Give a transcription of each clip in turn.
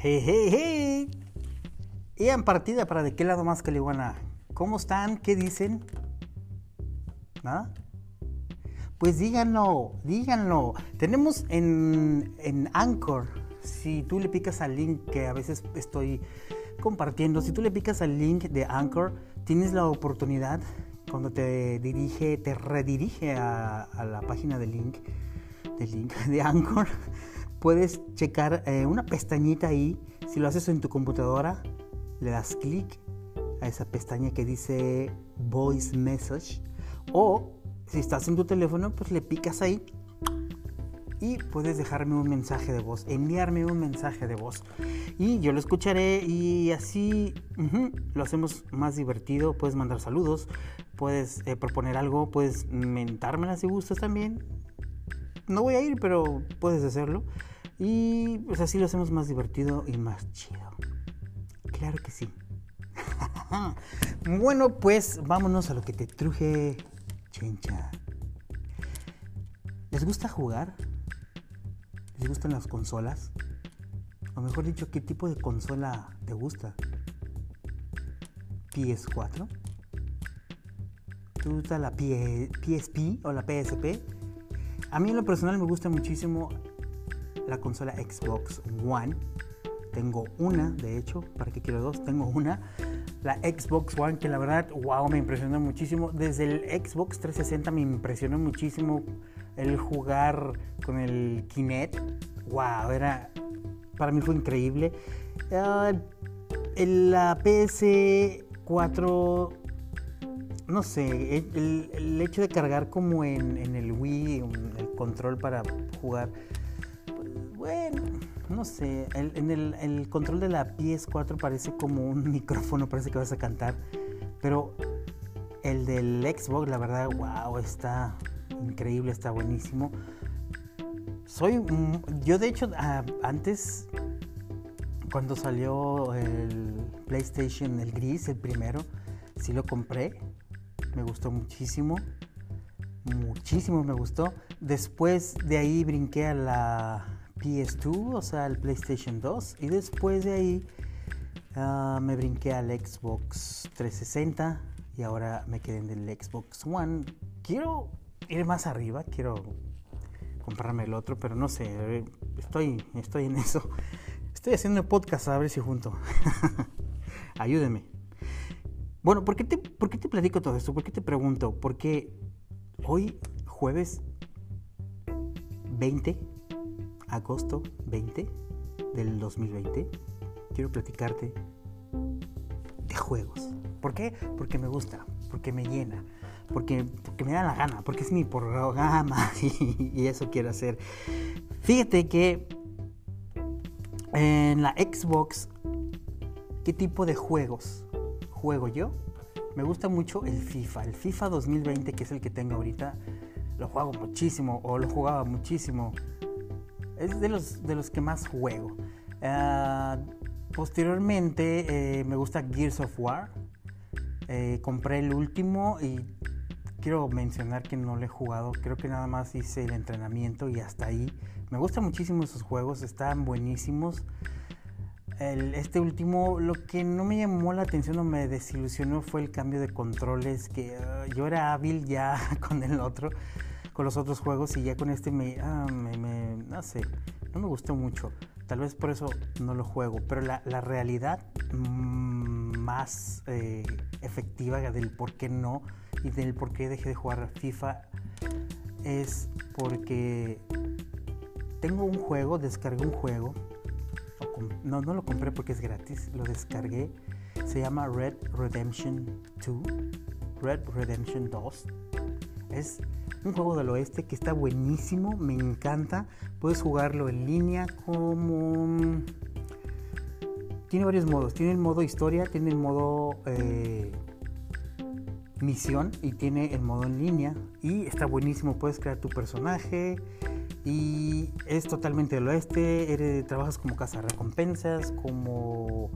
Hey, hey, hey. Y partida para de qué lado más que iguana. ¿Cómo están? ¿Qué dicen? ¿Nada? Pues díganlo, díganlo. Tenemos en, en Anchor, si tú le picas al link que a veces estoy compartiendo, si tú le picas al link de Anchor, tienes la oportunidad cuando te dirige, te redirige a, a la página del link, del link de Anchor puedes checar eh, una pestañita ahí. Si lo haces en tu computadora, le das clic a esa pestaña que dice Voice Message. O si estás en tu teléfono, pues le picas ahí y puedes dejarme un mensaje de voz, enviarme un mensaje de voz. Y yo lo escucharé y así lo hacemos más divertido. Puedes mandar saludos, puedes eh, proponer algo, puedes mentármela si gustas también no voy a ir, pero puedes hacerlo. Y pues así lo hacemos más divertido y más chido. Claro que sí. bueno, pues vámonos a lo que te truje, chencha. ¿Les gusta jugar? ¿Les gustan las consolas? O mejor dicho, ¿qué tipo de consola te gusta? ¿PS4? ¿Te gusta la PSP o la PSP? A mí en lo personal me gusta muchísimo la consola Xbox One. Tengo una, de hecho, ¿para qué quiero dos? Tengo una. La Xbox One, que la verdad, wow, me impresionó muchísimo. Desde el Xbox 360 me impresionó muchísimo el jugar con el Kinect. Wow, era. Para mí fue increíble. Uh, la PS4 no sé, el, hecho de cargar como en, el Wii el control para jugar, bueno, no sé, en el, control de la PS4 parece como un micrófono, parece que vas a cantar, pero el del Xbox, la verdad, wow, está increíble, está buenísimo. Soy, yo de hecho, antes, cuando salió el PlayStation, el gris, el primero, sí lo compré me gustó muchísimo, muchísimo me gustó. Después de ahí brinqué a la PS2, o sea, al PlayStation 2, y después de ahí ah, me brinqué al Xbox 360 y ahora me quedé en el Xbox One. Quiero ir más arriba, quiero comprarme el otro, pero no sé, estoy, estoy en eso. Estoy haciendo podcast a ver si junto. Ayúdeme. Bueno, ¿por qué, te, ¿por qué te platico todo esto? ¿Por qué te pregunto? Porque hoy, jueves 20, agosto 20 del 2020, quiero platicarte de juegos. ¿Por qué? Porque me gusta, porque me llena, porque, porque me da la gana, porque es mi programa y, y eso quiero hacer. Fíjate que en la Xbox, ¿qué tipo de juegos juego yo, me gusta mucho el FIFA. El FIFA 2020, que es el que tengo ahorita, lo juego muchísimo o lo jugaba muchísimo. Es de los, de los que más juego. Ah, posteriormente eh, me gusta Gears of War. Eh, compré el último y quiero mencionar que no lo he jugado. Creo que nada más hice el entrenamiento y hasta ahí. Me gustan muchísimo esos juegos, están buenísimos este último, lo que no me llamó la atención o me desilusionó fue el cambio de controles, que ah, yo era hábil ya con el otro, con los otros juegos y ya con este me, ah, me, no sé, no me gustó mucho. Tal vez por eso no lo juego, pero la, la realidad mm, más eh, efectiva del por qué no y del por qué dejé de jugar FIFA es porque tengo un juego, descargué un juego no, no lo compré porque es gratis, lo descargué. Se llama Red Redemption 2, Red Redemption 2. Es un juego del oeste que está buenísimo, me encanta. Puedes jugarlo en línea como... Tiene varios modos. Tiene el modo historia, tiene el modo eh, misión y tiene el modo en línea. Y está buenísimo. Puedes crear tu personaje, y es totalmente del oeste, trabajas como recompensas, como,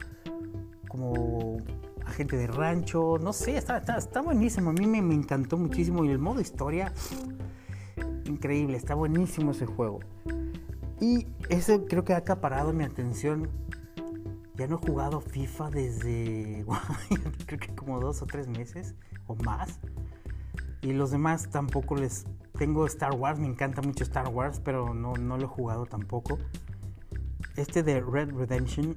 como agente de rancho, no sé, está, está, buenísimo, a mí me, me, encantó muchísimo y el modo historia, increíble, está buenísimo ese juego. Y ese creo que ha acaparado mi atención ya no he jugado FIFA desde creo que como dos o tres meses o más. Y los demás tampoco les... Tengo Star Wars, me encanta mucho Star Wars, pero no, no lo he jugado tampoco. Este de Red Redemption,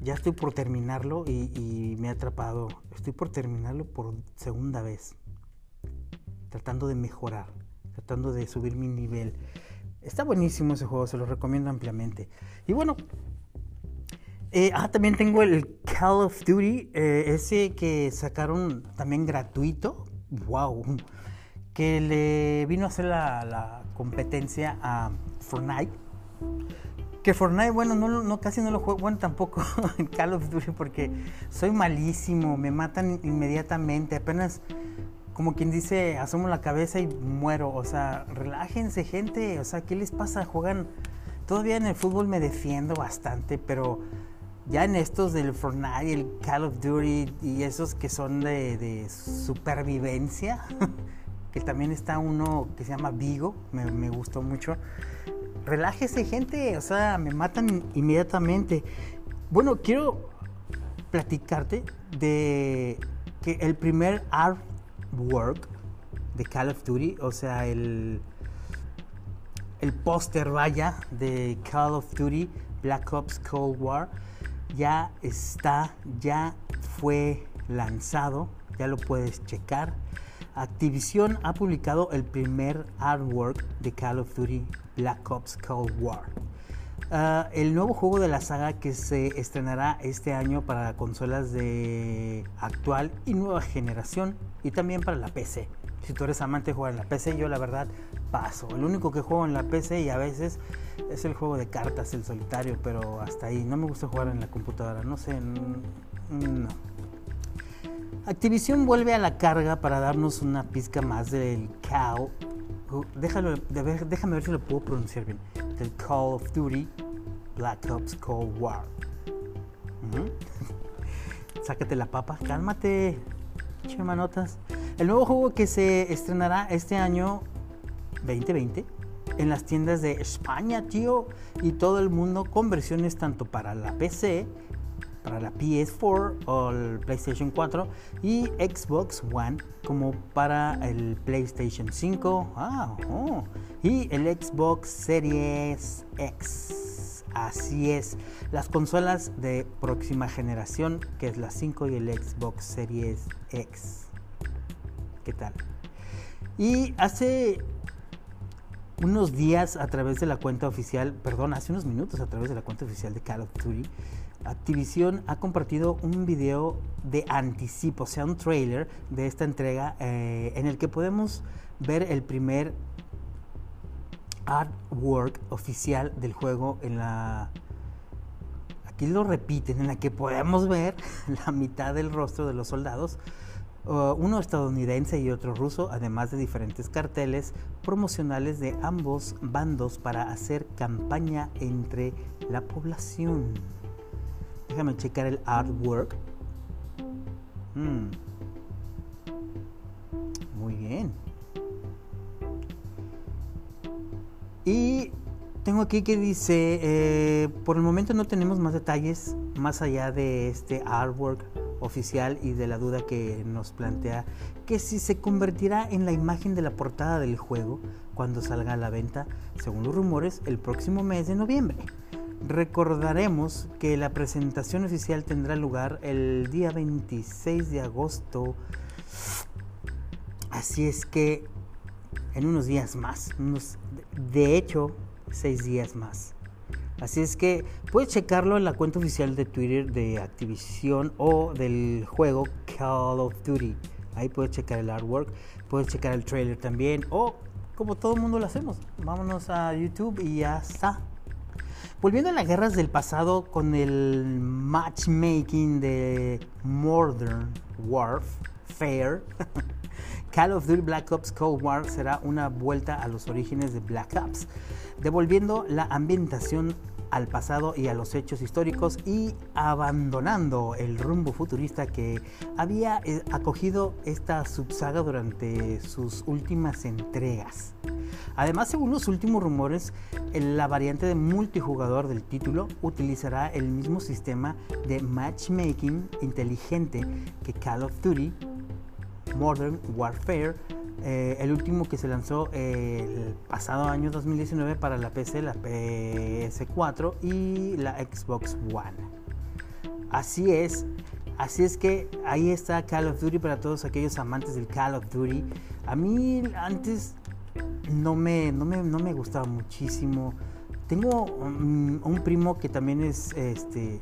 ya estoy por terminarlo y, me ha atrapado. Estoy por terminarlo por segunda vez. Tratando de mejorar, tratando de subir mi nivel. Está buenísimo ese juego, se lo recomiendo ampliamente. Y bueno, eh, ah, también tengo el Call of Duty, eh, ese que sacaron también gratuito. ¡Wow! Que le vino a hacer la, competencia a Fortnite. Que Fortnite, bueno, no, no, casi no lo juego, bueno, tampoco en Call of Duty porque soy malísimo, me matan inmediatamente, apenas como quien dice, asomo la cabeza y muero. O sea, relájense, gente. O sea, ¿qué les pasa? Juegan. Todavía en el fútbol me defiendo bastante, pero ya en estos del Fortnite, el Call of Duty y esos que son de, supervivencia, que también está uno que se llama Vigo, me, gustó mucho. Relájese, gente. O sea, me matan inmediatamente. Bueno, quiero platicarte de que el primer art Work de Call of Duty, o sea, el, el póster, vaya, de Call of Duty Black Ops Cold War, ya está, ya fue lanzado, ya lo puedes checar. Activision ha publicado el primer artwork de Call of Duty Black Ops Cold War. Ah, el nuevo juego de la saga que se estrenará este año para consolas de actual y nueva generación y también para la PC. Si tú eres amante de jugar en la PC, yo la verdad paso. El único que juego en la PC y a veces es el juego de cartas, el solitario, pero hasta ahí. No me gusta jugar en la computadora, no sé, no. Activision vuelve a la carga para darnos una pizca más del cow. Déjalo, déjame ver si lo puedo pronunciar bien del Call of Duty Black Ops Cold War. Sácate la papa, cálmate, manotas. El nuevo juego que se estrenará este año 2020 en las tiendas de España, tío, y todo el mundo con versiones tanto para la PC para la PS4 o el PlayStation 4 y Xbox One como para el PlayStation 5 ah, oh, y el Xbox Series X. Así es, las consolas de próxima generación que es la 5 y el Xbox Series X. ¿Qué tal? Y hace unos días a través de la cuenta oficial, perdón, hace unos minutos a través de la cuenta oficial de Call of Duty, Activision ha compartido un video de anticipo, o sea, un trailer de esta entrega eh, en el que podemos ver el primer artwork oficial del juego en la... Aquí lo repiten, en la que podemos ver la mitad del rostro de los soldados, uh, uno estadounidense y otro ruso, además de diferentes carteles promocionales de ambos bandos para hacer campaña entre la población. Déjame checar el artwork. Hmm. Muy bien. Y tengo aquí que dice, eh, por el momento no tenemos más detalles más allá de este artwork oficial y de la duda que nos plantea que si se convertirá en la imagen de la portada del juego cuando salga a la venta, según los rumores, el próximo mes de noviembre. Recordaremos que la presentación oficial tendrá lugar el día 26 de agosto. Así es que en unos días más, de hecho, seis días más. Así es que puedes checarlo en la cuenta oficial de Twitter de Activision o del juego Call of Duty. Ahí puedes checar el artwork, puedes checar el trailer también o como todo el mundo lo hacemos. Vámonos a YouTube y ya está. Volviendo a las guerras del pasado con el matchmaking de Modern Warfare, Call of Duty Black Ops Cold War será una vuelta a los orígenes de Black Ops, devolviendo la ambientación al pasado y a los hechos históricos y abandonando el rumbo futurista que había eh, acogido esta subsaga durante sus últimas entregas. Además, según los últimos rumores, la variante de multijugador del título utilizará el mismo sistema de matchmaking inteligente que Call of Duty Modern Warfare, eh, el último que se lanzó el pasado año 2019 para la PC, la PS4 y la Xbox One. Así es, así es que ahí está Call of Duty para todos aquellos amantes del Call of Duty. A mí antes no me, no me, gustaba muchísimo. Tengo un, un, primo que también es este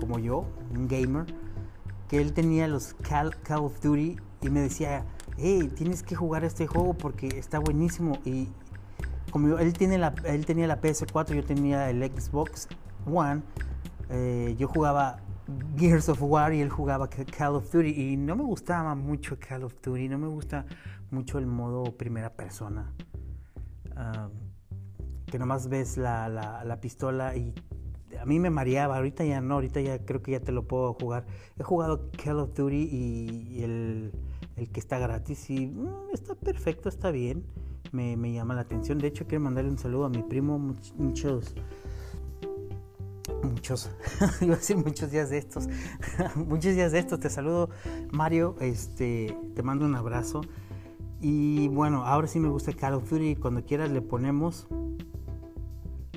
como yo, un gamer, que él tenía los Call, of Duty y me decía, hey, tienes que jugar este juego porque está buenísimo. Y como él, tiene la, él tenía la PS4, yo tenía el Xbox One, eh, yo jugaba Gears of War y él jugaba Call of Duty y no me gustaba mucho Call of Duty, no me gusta mucho el modo primera persona. que nomás ves la, la, pistola y a mí me mareaba, ahorita ya no, ahorita ya creo que ya te lo puedo jugar. He jugado Call of Duty y, el, el, que está gratis y mm, está perfecto, está bien, me, me, llama la atención. De hecho quiero mandarle un saludo a mi primo, muchos muchos, iba a decir muchos días de estos, muchos días de estos. Te saludo, Mario, este, te mando un abrazo. Y bueno, ahora sí me gusta Call of Duty. Cuando quieras le ponemos,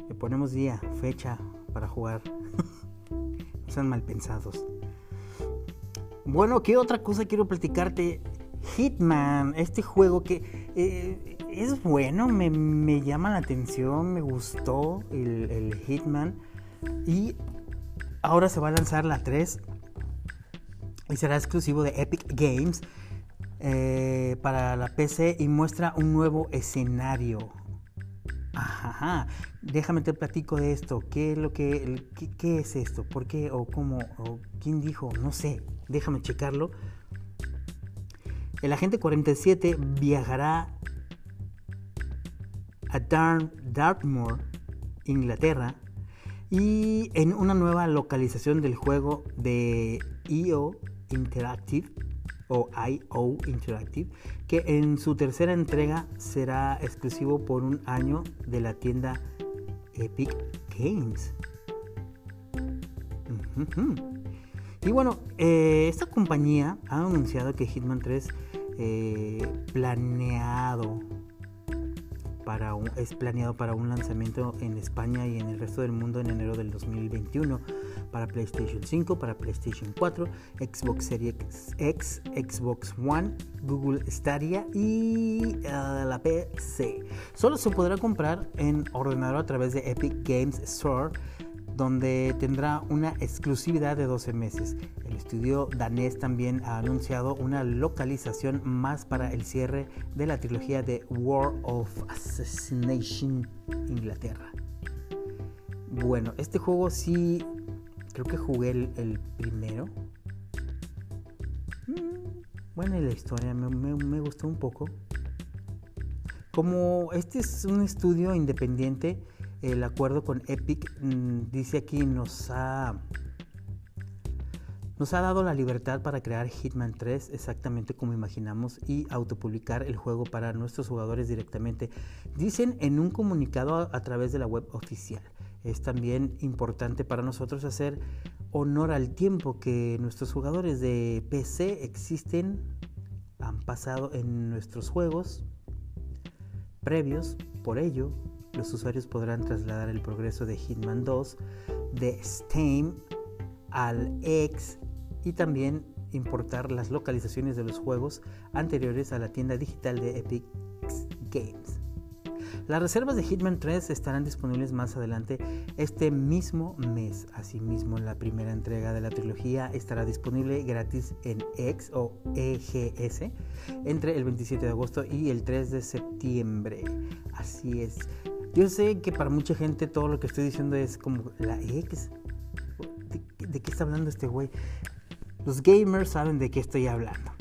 le ponemos día, fecha para jugar. no sean mal pensados. Bueno, ¿qué otra cosa quiero platicarte? Hitman, este juego que eh, es bueno, me, me, llama la atención, me gustó el, Hitman. Y ahora se va a lanzar la 3 y será exclusivo de Epic Games eh, para la PC y muestra un nuevo escenario. Ajá, déjame te platico de esto. ¿Qué es lo que, qué, es esto? ¿Por qué o cómo o quién dijo? No sé. Déjame checarlo. El agente 47 viajará a Dartmoor, Inglaterra, y en una nueva localización del juego de IO Interactive o IO Interactive, que en su tercera entrega será exclusivo por un año de la tienda Epic Games. Y bueno, eh, esta compañía ha anunciado que Hitman 3 eh, planeado para es planeado para un lanzamiento en España y en el resto del mundo en enero del 2021 para PlayStation 5, para PlayStation 4, Xbox Series X, Xbox One, Google Stadia y eh, la PC. Solo se podrá comprar en ordenador a través de Epic Games Store donde tendrá una exclusividad de 12 meses. El estudio danés también ha anunciado una localización más para el cierre de la trilogía de War of Assassination Inglaterra. Bueno, este juego sí, creo que jugué el, primero. Mm, bueno, la historia me gustó un poco. Como este es un estudio independiente, el acuerdo con Epic mm, dice aquí nos ha nos ha dado la libertad para crear Hitman 3 exactamente como imaginamos y autopublicar el juego para nuestros jugadores directamente. Dicen en un comunicado a, través de la web oficial. Es también importante para nosotros hacer honor al tiempo que nuestros jugadores de PC existen, han pasado en nuestros juegos previos. Por ello, los usuarios podrán trasladar el progreso de Hitman 2 de Steam al X y también importar las localizaciones de los juegos anteriores a la tienda digital de Epic Games. Las reservas de Hitman 3 estarán disponibles más adelante este mismo mes. Asimismo, la primera entrega de la trilogía estará disponible gratis en X o EGS entre el 27 de agosto y el 3 de septiembre. Así es. Yo sé que para mucha gente todo lo que estoy diciendo es como la X. ¿De, qué está hablando este güey? Los gamers saben de qué estoy hablando.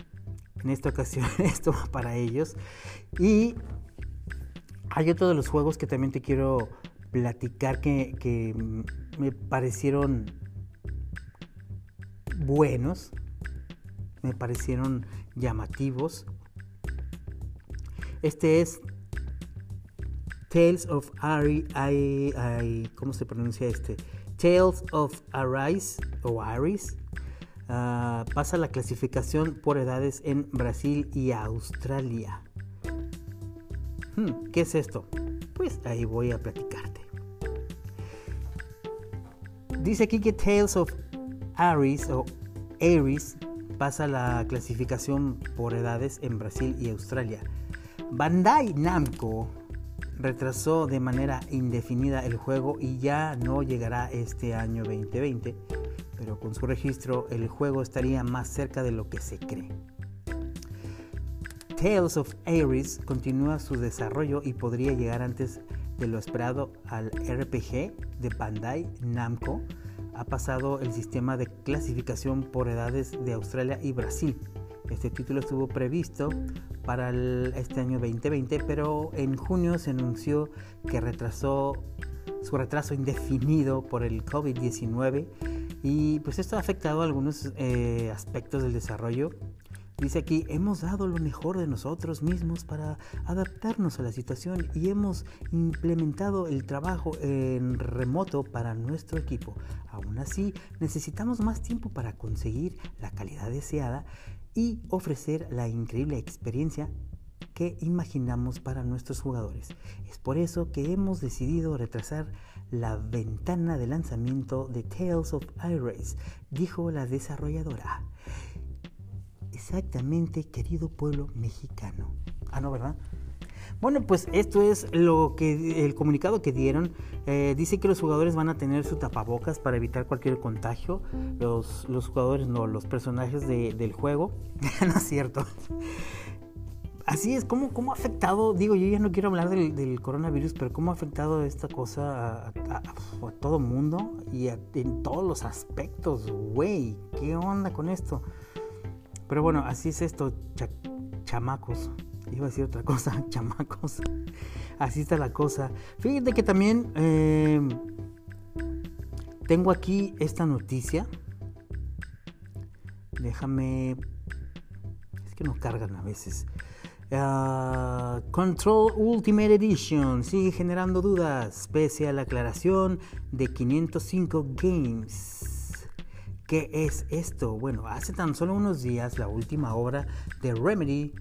En esta ocasión esto va para ellos. Y hay otro de los juegos que también te quiero platicar que, que me parecieron buenos, me parecieron llamativos. Este es Tales of Ari, ¿cómo se pronuncia este? Tales of Arise o Aris ah, pasa la clasificación por edades en Brasil y Australia. Hmm, ¿Qué es esto? Pues ahí voy a platicarte. Dice aquí que Tales of Aries o Aries pasa la clasificación por edades en Brasil y Australia. Bandai Namco retrasó de manera indefinida el juego y ya no llegará este año 2020, pero con su registro el juego estaría más cerca de lo que se cree. Tales of Ares continúa su desarrollo y podría llegar antes de lo esperado al RPG de Bandai Namco. Ha pasado el sistema de clasificación por edades de Australia y Brasil. Este título estuvo previsto para este año 2020, pero en junio se anunció que retrasó su retraso indefinido por el COVID-19 y pues esto ha afectado algunos eh, aspectos del desarrollo. Dice aquí, hemos dado lo mejor de nosotros mismos para adaptarnos a la situación y hemos implementado el trabajo en remoto para nuestro equipo. Aún así, necesitamos más tiempo para conseguir la calidad deseada y ofrecer la increíble experiencia que imaginamos para nuestros jugadores. Es por eso que hemos decidido retrasar la ventana de lanzamiento de Tales of Iris, dijo la desarrolladora. Exactamente, querido pueblo mexicano. Ah, no, ¿verdad? Bueno, pues esto es lo que el comunicado que dieron. Eh, dice que los jugadores van a tener su tapabocas para evitar cualquier contagio. Los, los jugadores, no, los personajes del juego. no es cierto. Así es, ¿cómo, ¿cómo, ha afectado? Digo, yo ya no quiero hablar del, coronavirus, pero ¿cómo ha afectado esta cosa a, todo el mundo y en todos los aspectos? Güey, ¿qué onda con esto? Pero bueno, así es esto, chamacos. Iba a decir otra cosa, chamacos. Así está la cosa. Fíjate que también em, tengo aquí esta noticia. Déjame. Es que no cargan a veces. Ah, Control Ultimate Edition sigue generando dudas pese a la aclaración de 505 Games. ¿Qué es esto? Bueno, hace tan solo unos días la última obra de Remedy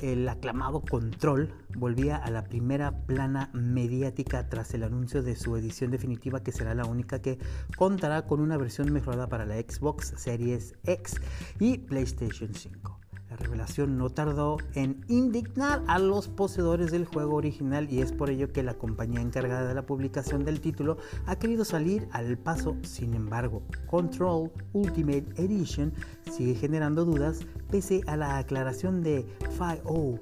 el aclamado Control volvía a la primera plana mediática tras el anuncio de su edición definitiva que será la única que contará con una versión mejorada para la Xbox Series X y PlayStation 5. La revelación no tardó en indignar a los poseedores del juego original y es por ello que la compañía encargada de la publicación del título ha querido salir al paso. Sin embargo, Control Ultimate Edition sigue generando dudas pese a la aclaración de 505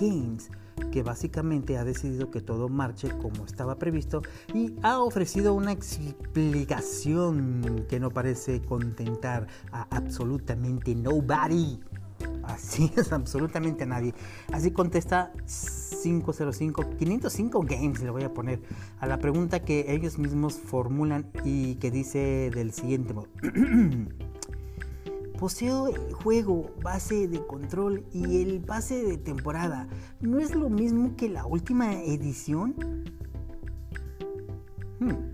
Games que básicamente ha decidido que todo marche como estaba previsto y ha ofrecido una explicación que no parece contentar a absolutamente nobody. Así es, absolutamente nadie. Así contesta 505, 505 Games, le voy a poner, a la pregunta que ellos mismos formulan y que dice del siguiente modo. Poseo juego base de control y el base de temporada. ¿No es lo mismo que la última edición? Hmm.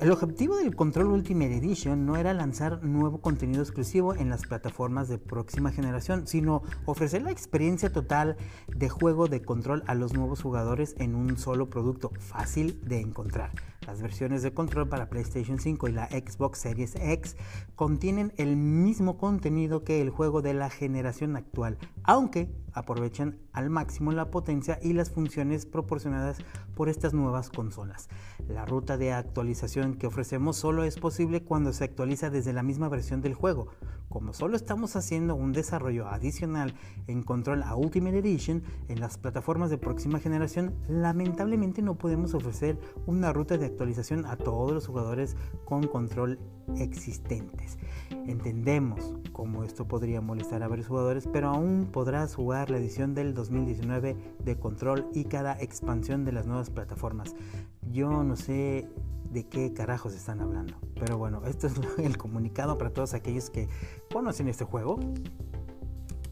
El objetivo del Control Ultimate Edition no era lanzar nuevo contenido exclusivo en las plataformas de próxima generación, sino ofrecer la experiencia total de juego de control a los nuevos jugadores en un solo producto fácil de encontrar. Las versiones de control para PlayStation 5 y la Xbox Series X contienen el mismo contenido que el juego de la generación actual, aunque aprovechan al máximo la potencia y las funciones proporcionadas por estas nuevas consolas. La ruta de actualización que ofrecemos solo es posible cuando se actualiza desde la misma versión del juego. Como solo estamos haciendo un desarrollo adicional en Control a Ultimate Edition en las plataformas de próxima generación, lamentablemente no podemos ofrecer una ruta de actualización a todos los jugadores con control existentes. Entendemos cómo esto podría molestar a varios jugadores, pero aún podrás jugar la edición del 2019 de Control y cada expansión de las nuevas plataformas. Yo no sé de qué carajos están hablando. Pero bueno, esto es el comunicado para todos aquellos que conocen este juego.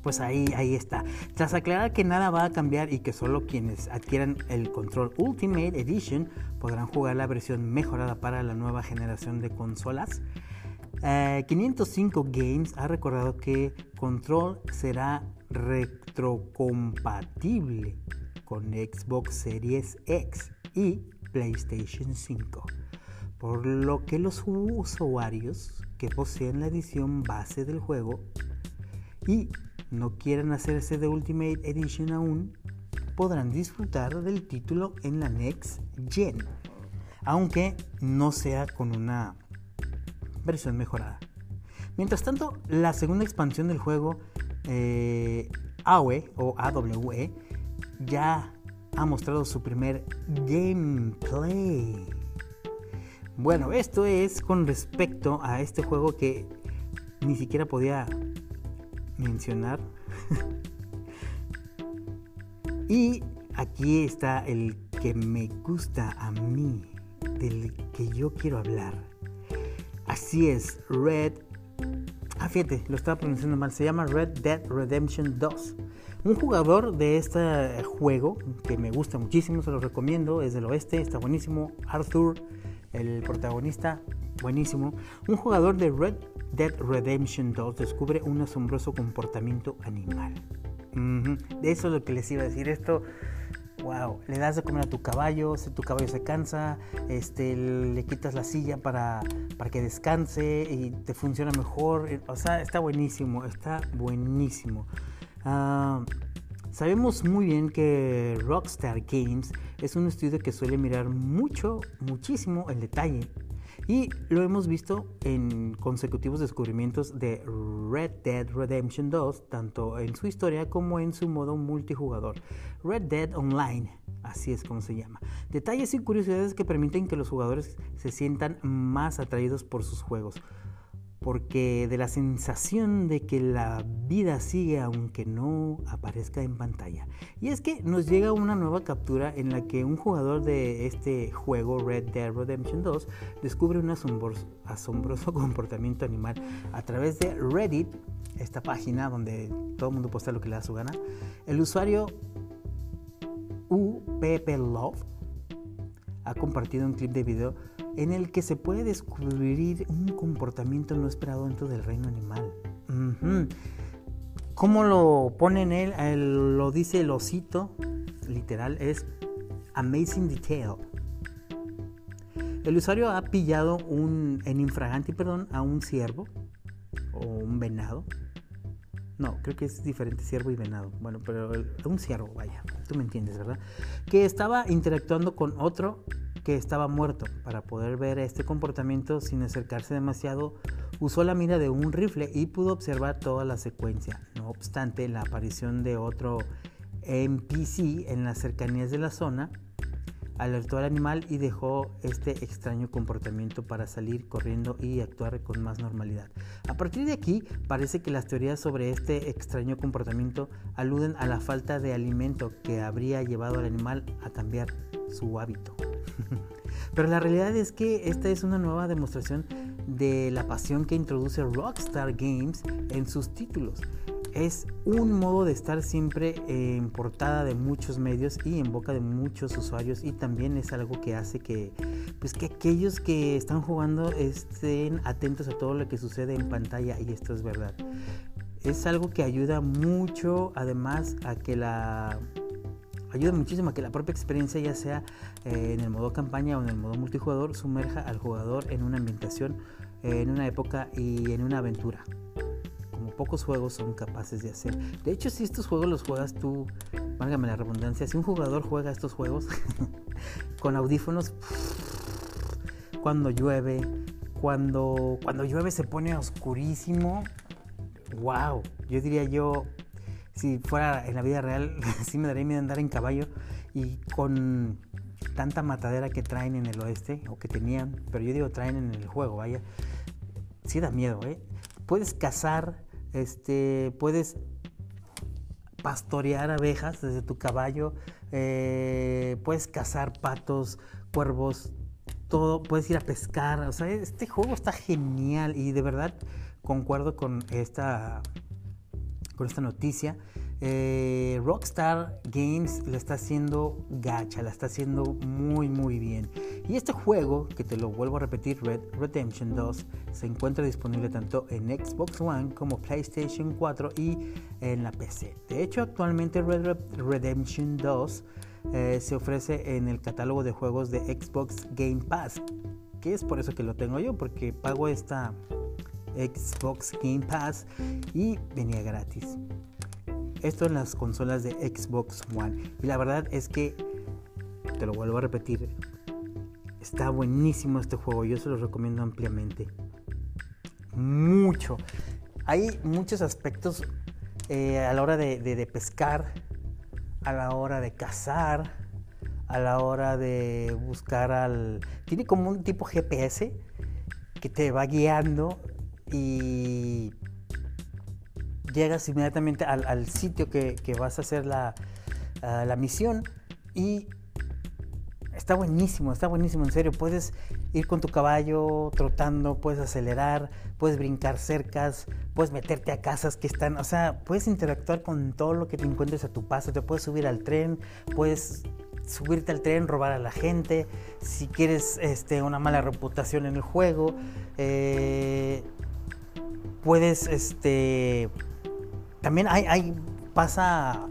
Pues ahí, ahí está. Tras aclarar que nada va a cambiar y que solo quienes adquieran el Control Ultimate Edition podrán jugar la versión mejorada para la nueva generación de consolas, 505 eh, Games ha recordado que Control será retrocompatible con Xbox Series X y PlayStation 5, por lo que los usuarios que poseen la edición base del juego y no quieran hacerse de Ultimate Edition aún, podrán disfrutar del título en la Next Gen, aunque no sea con una versión mejorada. Mientras tanto, la segunda expansión del juego, eh, AWE o AWE, ya ha mostrado su primer gameplay. Bueno, esto es con respecto a este juego que ni siquiera podía mencionar. y aquí está el que me gusta a mí, del que yo quiero hablar. Así es, Red. Ah, fíjate, lo estaba pronunciando mal. Se llama Red Dead Redemption 2. Un jugador de este juego que me gusta muchísimo, se lo recomiendo, es del oeste, está buenísimo. Arthur, el protagonista, buenísimo. Un jugador de Red Dead Redemption 2 descubre un asombroso comportamiento animal. De eso es lo que les iba a decir. Esto, wow, le das de comer a tu caballo, si tu caballo se cansa, este, le quitas la silla para, para que descanse y te funciona mejor. O sea, está buenísimo, está buenísimo. Ah, sabemos muy bien que Rockstar Games es un estudio que suele mirar mucho, muchísimo el detalle y lo hemos visto en consecutivos descubrimientos de Red Dead Redemption 2, tanto en su historia como en su modo multijugador. Red Dead Online, así es como se llama. Detalles y curiosidades que permiten que los jugadores se sientan más atraídos por sus juegos porque de la sensación de que la vida sigue aunque no aparezca en pantalla. Y es que nos llega una nueva captura en la que un jugador de este juego Red Dead Redemption 2 descubre un asombroso, comportamiento animal a través de Reddit, esta página donde todo el mundo posta lo que le da su gana. El usuario UPP Love ha compartido un clip de video en el que se puede descubrir un comportamiento no esperado dentro del reino animal. ¿Cómo lo ponen él? Lo dice el osito, literal, es amazing detail. El usuario ha pillado un, en infraganti, perdón, a un ciervo o un venado. No, creo que es diferente ciervo y venado. Bueno, pero un ciervo, vaya, tú me entiendes, ¿verdad? Que estaba interactuando con otro que estaba muerto. Para poder ver este comportamiento sin acercarse demasiado, usó la mira de un rifle y pudo observar toda la secuencia. No obstante, la aparición de otro NPC en las cercanías de la zona alertó al animal y dejó este extraño comportamiento para salir corriendo y actuar con más normalidad. A partir de aquí, parece que las teorías sobre este extraño comportamiento aluden a la falta de alimento que habría llevado al animal a cambiar su hábito. Pero la realidad es que esta es una nueva demostración de la pasión que introduce Rockstar Games en sus títulos. Es un modo de estar siempre en portada de muchos medios y en boca de muchos usuarios y también es algo que hace que, pues que aquellos que están jugando estén atentos a todo lo que sucede en pantalla y esto es verdad. Es algo que ayuda mucho además a que la ayuda muchísimo a que la propia experiencia, ya sea eh, en el modo campaña o en el modo multijugador, sumerja al jugador en una ambientación, en una época y en una aventura. Pocos juegos son capaces de hacer. De hecho, si estos juegos los juegas tú, válgame la redundancia, si un jugador juega estos juegos con audífonos, cuando llueve, cuando, cuando llueve se pone oscurísimo, wow, yo diría yo, si fuera en la vida real, sí me daría miedo andar en caballo y con tanta matadera que traen en el oeste, o que tenían, pero yo digo traen en el juego, vaya, sí da miedo, ¿eh? Puedes cazar, este, puedes pastorear abejas desde tu caballo, eh, puedes cazar patos, cuervos, todo, puedes ir a pescar, o sea, este juego está genial y de verdad concuerdo con esta con esta noticia. Eh, Rockstar Games la está haciendo gacha, la está haciendo muy muy bien. Y este juego, que te lo vuelvo a repetir, Red Redemption 2, se encuentra disponible tanto en Xbox One como PlayStation 4 y en la PC. De hecho, actualmente Red Redemption 2 eh, se ofrece en el catálogo de juegos de Xbox Game Pass, que es por eso que lo tengo yo, porque pago esta Xbox Game Pass y venía gratis. Esto en las consolas de Xbox One. Y la verdad es que, te lo vuelvo a repetir, está buenísimo este juego. Yo se lo recomiendo ampliamente. Mucho. Hay muchos aspectos eh, a la hora de, pescar, a la hora de cazar, a la hora de buscar al... Tiene como un tipo GPS que te va guiando y llegas inmediatamente al, sitio que, vas a hacer la, la misión y está buenísimo, está buenísimo, en serio. Puedes ir con tu caballo trotando, puedes acelerar, puedes brincar cercas, puedes meterte a casas que están, o sea, puedes interactuar con todo lo que te encuentres a tu paso, te puedes subir al tren, puedes subirte al tren, robar a la gente, si quieres este, una mala reputación en el juego, eh, puedes, este, también hay, hay pasa,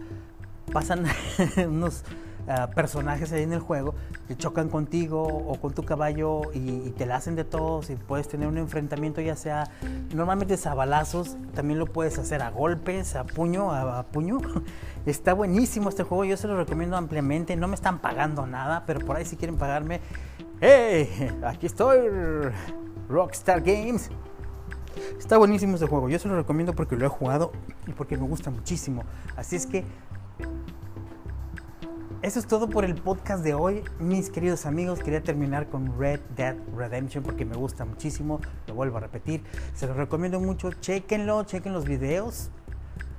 pasan unos ah, personajes ahí en el juego que chocan contigo o con tu caballo y, te la hacen de todos y puedes tener un enfrentamiento ya sea, normalmente es a balazos, también lo puedes hacer a golpes, a puño, a, puño. Está buenísimo este juego, yo se lo recomiendo ampliamente, no me están pagando nada, pero por ahí si quieren pagarme, ¡hey! Aquí estoy, Rockstar Games. Está buenísimo este juego, yo se lo recomiendo porque lo he jugado y porque me gusta muchísimo. Así es que eso es todo por el podcast de hoy, mis queridos amigos. Quería terminar con Red Dead Redemption porque me gusta muchísimo. Lo vuelvo a repetir. Se lo recomiendo mucho. Chequenlo, chequen los videos.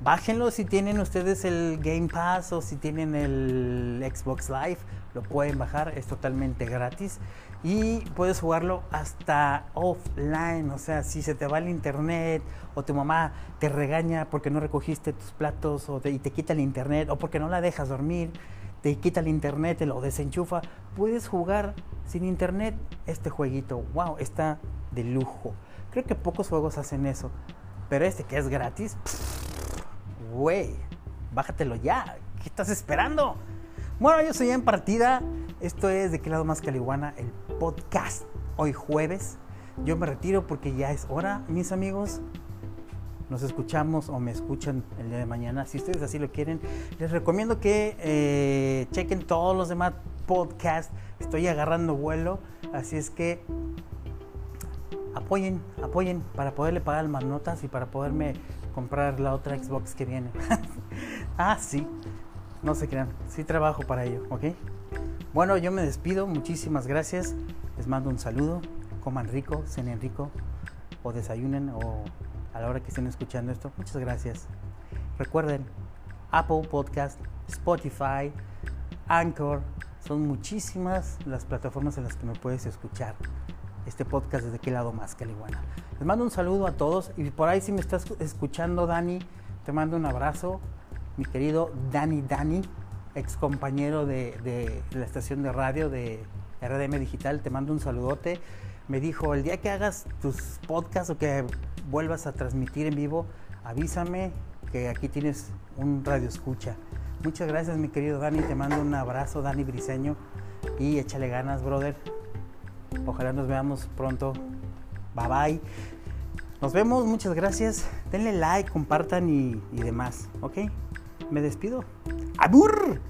Bájenlo si tienen ustedes el Game Pass o si tienen el Xbox Live. Lo pueden bajar, es totalmente gratis. Y puedes jugarlo hasta offline. O sea, si se te va el internet o tu mamá te regaña porque no recogiste tus platos o y te quita el internet o porque no la dejas dormir te quita el internet, te lo desenchufa, puedes jugar sin internet este jueguito. Wow, está de lujo. Creo que pocos juegos hacen eso. Pero este que es gratis, güey, bájatelo ya. ¿Qué estás esperando? Bueno, yo soy en partida. Esto es De qué lado más Caliguana, el podcast. Hoy jueves. Yo me retiro porque ya es hora, mis amigos nos escuchamos o me escuchan el día de mañana, si ustedes así lo quieren, les recomiendo que eh, chequen todos los demás podcasts. Estoy agarrando vuelo, así es que apoyen, apoyen para poderle pagar más notas y para poderme comprar la otra Xbox que viene. ah, sí, no se crean, sí trabajo para ello, ¿ok? Bueno, yo me despido, muchísimas gracias, les mando un saludo, coman rico, cenen rico o desayunen o a la hora que estén escuchando esto. Muchas gracias. Recuerden, Apple Podcast, Spotify, Anchor, son muchísimas las plataformas en las que me puedes escuchar. Este podcast desde qué lado más que iguana. Les mando un saludo a todos y por ahí si me estás escuchando Dani, te mando un abrazo. Mi querido Dani Dani, ex compañero de, de la estación de radio de RDM Digital, te mando un saludote. Me dijo, el día que hagas tus podcasts o que vuelvas a transmitir en vivo, avísame que aquí tienes un radio escucha. Muchas gracias mi querido Dani, te mando un abrazo Dani Briseño y échale ganas brother. Ojalá nos veamos pronto. Bye bye. Nos vemos, muchas gracias. Denle like, compartan y, demás, ¿ok? Me despido. ¡Abur!